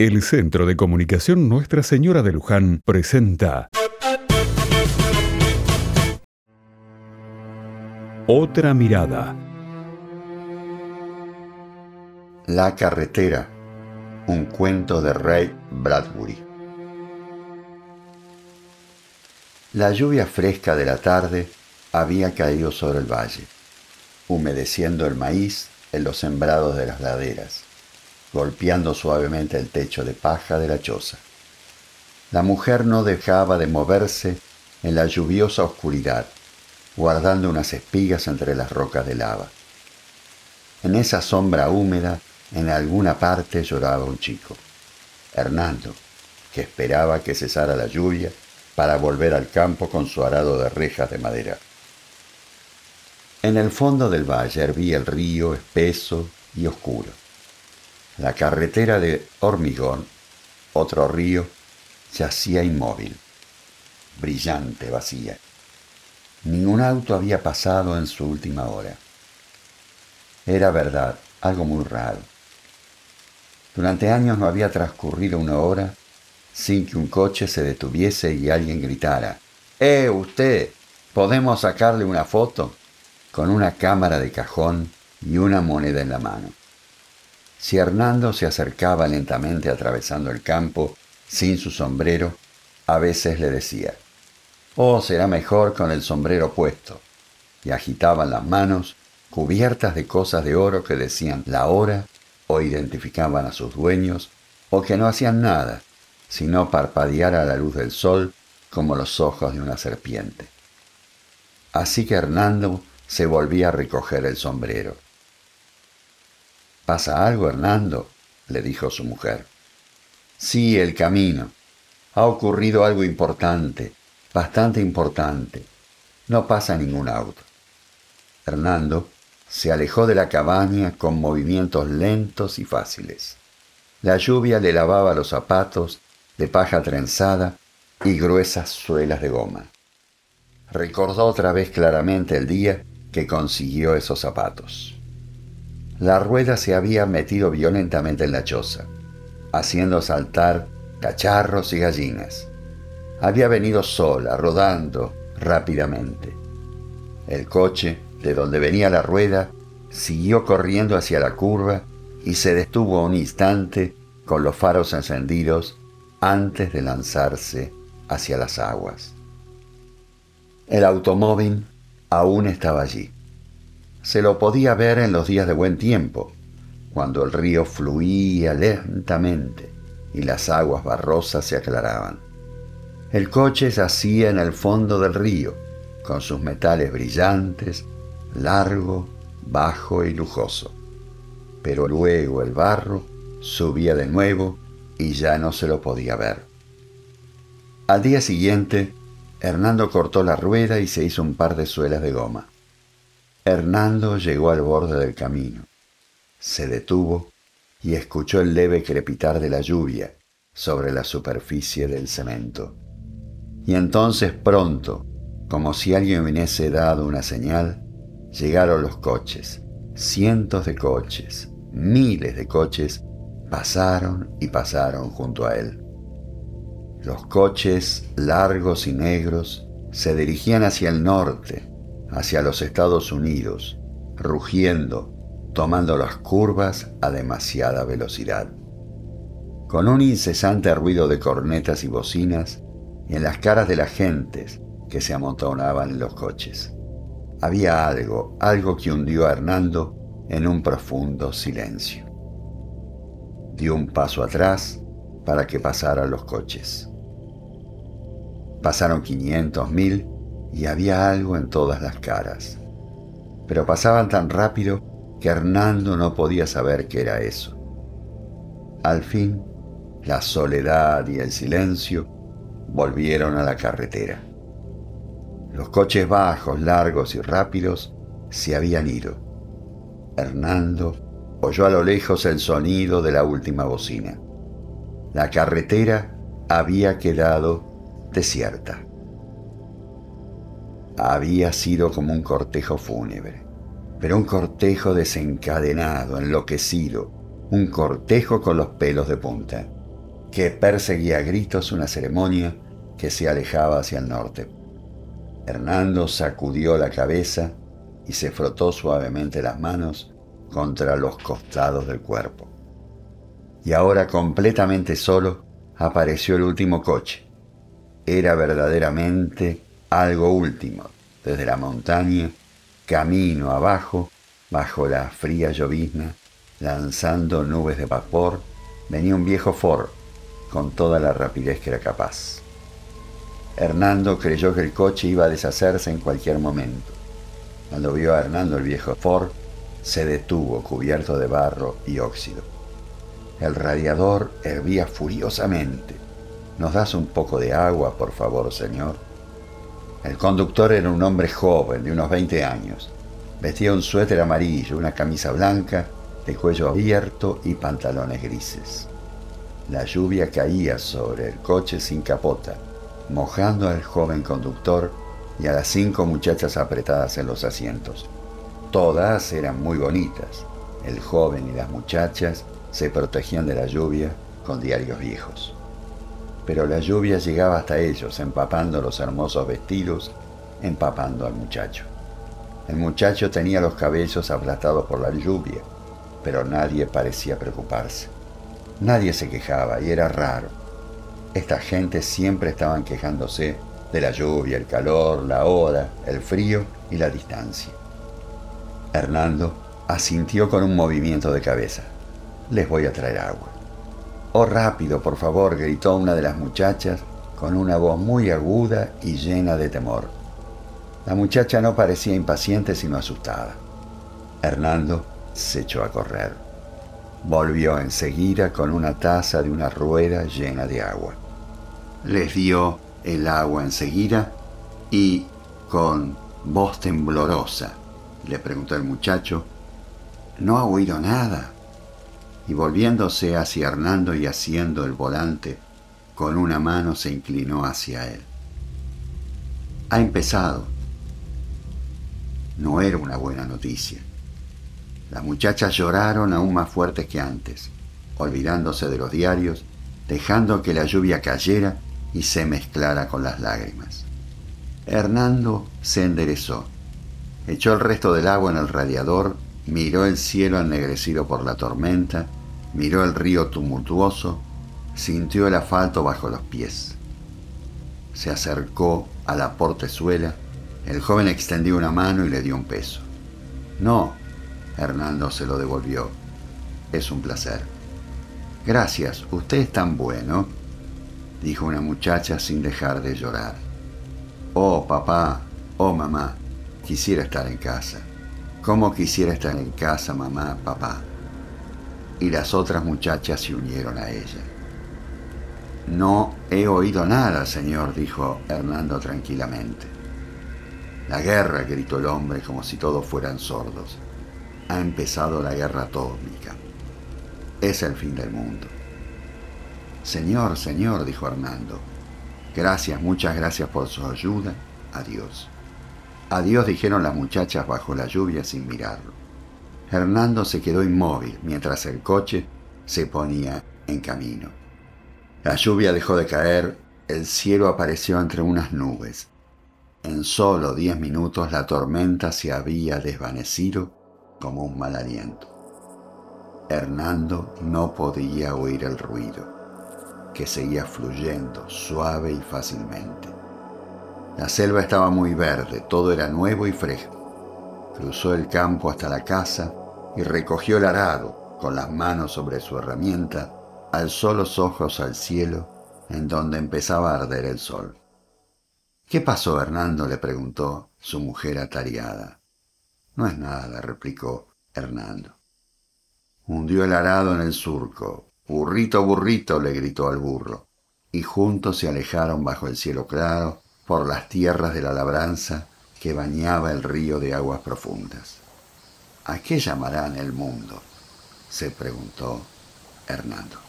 El Centro de Comunicación Nuestra Señora de Luján presenta Otra mirada. La carretera. Un cuento de Ray Bradbury. La lluvia fresca de la tarde había caído sobre el valle, humedeciendo el maíz en los sembrados de las laderas golpeando suavemente el techo de paja de la choza. La mujer no dejaba de moverse en la lluviosa oscuridad, guardando unas espigas entre las rocas de lava. En esa sombra húmeda, en alguna parte lloraba un chico, Hernando, que esperaba que cesara la lluvia para volver al campo con su arado de rejas de madera. En el fondo del valle hervía el río espeso y oscuro. La carretera de hormigón, otro río, yacía inmóvil, brillante, vacía. Ningún auto había pasado en su última hora. Era verdad, algo muy raro. Durante años no había transcurrido una hora sin que un coche se detuviese y alguien gritara, ¡Eh, usted! ¿Podemos sacarle una foto? con una cámara de cajón y una moneda en la mano. Si Hernando se acercaba lentamente atravesando el campo sin su sombrero, a veces le decía, Oh, será mejor con el sombrero puesto. Y agitaban las manos cubiertas de cosas de oro que decían la hora o identificaban a sus dueños, o que no hacían nada, sino parpadear a la luz del sol como los ojos de una serpiente. Así que Hernando se volvía a recoger el sombrero. ¿Pasa algo, Hernando? le dijo su mujer. Sí, el camino. Ha ocurrido algo importante, bastante importante. No pasa ningún auto. Hernando se alejó de la cabaña con movimientos lentos y fáciles. La lluvia le lavaba los zapatos de paja trenzada y gruesas suelas de goma. Recordó otra vez claramente el día que consiguió esos zapatos. La rueda se había metido violentamente en la choza, haciendo saltar cacharros y gallinas. Había venido sola, rodando rápidamente. El coche, de donde venía la rueda, siguió corriendo hacia la curva y se detuvo un instante con los faros encendidos antes de lanzarse hacia las aguas. El automóvil aún estaba allí se lo podía ver en los días de buen tiempo, cuando el río fluía lentamente y las aguas barrosas se aclaraban. El coche yacía en el fondo del río, con sus metales brillantes, largo, bajo y lujoso. Pero luego el barro subía de nuevo y ya no se lo podía ver. Al día siguiente, Hernando cortó la rueda y se hizo un par de suelas de goma. Hernando llegó al borde del camino. Se detuvo y escuchó el leve crepitar de la lluvia sobre la superficie del cemento. Y entonces pronto, como si alguien hubiese dado una señal, llegaron los coches. Cientos de coches, miles de coches, pasaron y pasaron junto a él. Los coches largos y negros se dirigían hacia el norte, hacia los Estados Unidos, rugiendo, tomando las curvas a demasiada velocidad. Con un incesante ruido de cornetas y bocinas en las caras de las gentes que se amontonaban en los coches. Había algo, algo que hundió a Hernando en un profundo silencio. Dio un paso atrás para que pasaran los coches. Pasaron 500 mil y había algo en todas las caras. Pero pasaban tan rápido que Hernando no podía saber qué era eso. Al fin, la soledad y el silencio volvieron a la carretera. Los coches bajos, largos y rápidos se habían ido. Hernando oyó a lo lejos el sonido de la última bocina. La carretera había quedado desierta había sido como un cortejo fúnebre, pero un cortejo desencadenado, enloquecido, un cortejo con los pelos de punta. que perseguía a gritos una ceremonia que se alejaba hacia el norte. Hernando sacudió la cabeza y se frotó suavemente las manos contra los costados del cuerpo. Y ahora completamente solo apareció el último coche. Era verdaderamente algo último, desde la montaña, camino abajo, bajo la fría llovizna, lanzando nubes de vapor, venía un viejo Ford con toda la rapidez que era capaz. Hernando creyó que el coche iba a deshacerse en cualquier momento. Cuando vio a Hernando el viejo Ford, se detuvo cubierto de barro y óxido. El radiador hervía furiosamente. ¿Nos das un poco de agua, por favor, señor? El conductor era un hombre joven, de unos 20 años. Vestía un suéter amarillo, una camisa blanca, de cuello abierto y pantalones grises. La lluvia caía sobre el coche sin capota mojando al joven conductor y a las cinco muchachas apretadas en los asientos. Todas eran muy bonitas. El joven y las muchachas se protegían de la lluvia con diarios viejos. Pero la lluvia llegaba hasta ellos, empapando los hermosos vestidos, empapando al muchacho. El muchacho tenía los cabellos aplastados por la lluvia, pero nadie parecía preocuparse. Nadie se quejaba y era raro. Esta gente siempre estaban quejándose de la lluvia, el calor, la hora, el frío y la distancia. Hernando asintió con un movimiento de cabeza. Les voy a traer agua. Oh, rápido, por favor, gritó una de las muchachas con una voz muy aguda y llena de temor. La muchacha no parecía impaciente sino asustada. Hernando se echó a correr. Volvió enseguida con una taza de una rueda llena de agua. Les dio el agua enseguida y con voz temblorosa le preguntó el muchacho, ¿no ha oído nada? Y volviéndose hacia Hernando y haciendo el volante, con una mano se inclinó hacia él. Ha empezado. No era una buena noticia. Las muchachas lloraron aún más fuertes que antes, olvidándose de los diarios, dejando que la lluvia cayera y se mezclara con las lágrimas. Hernando se enderezó, echó el resto del agua en el radiador, miró el cielo ennegrecido por la tormenta, miró el río tumultuoso, sintió el asfalto bajo los pies. Se acercó a la portezuela, el joven extendió una mano y le dio un peso. No, Hernando se lo devolvió. Es un placer. Gracias, usted es tan bueno, dijo una muchacha sin dejar de llorar. Oh, papá, oh, mamá, quisiera estar en casa. ¿Cómo quisiera estar en casa, mamá, papá? Y las otras muchachas se unieron a ella. No he oído nada, señor, dijo Hernando tranquilamente. La guerra, gritó el hombre como si todos fueran sordos ha empezado la guerra atómica. Es el fin del mundo. Señor, señor, dijo Hernando. Gracias, muchas gracias por su ayuda. Adiós. Adiós, dijeron las muchachas bajo la lluvia sin mirarlo. Hernando se quedó inmóvil mientras el coche se ponía en camino. La lluvia dejó de caer, el cielo apareció entre unas nubes. En solo diez minutos la tormenta se había desvanecido como un mal aliento. Hernando no podía oír el ruido, que seguía fluyendo suave y fácilmente. La selva estaba muy verde, todo era nuevo y fresco. Cruzó el campo hasta la casa y recogió el arado con las manos sobre su herramienta, alzó los ojos al cielo en donde empezaba a arder el sol. ¿Qué pasó, Hernando? le preguntó su mujer atareada. No es nada, replicó Hernando. Hundió el arado en el surco. Burrito, burrito, le gritó al burro. Y juntos se alejaron bajo el cielo claro por las tierras de la labranza que bañaba el río de aguas profundas. ¿A qué llamarán el mundo? se preguntó Hernando.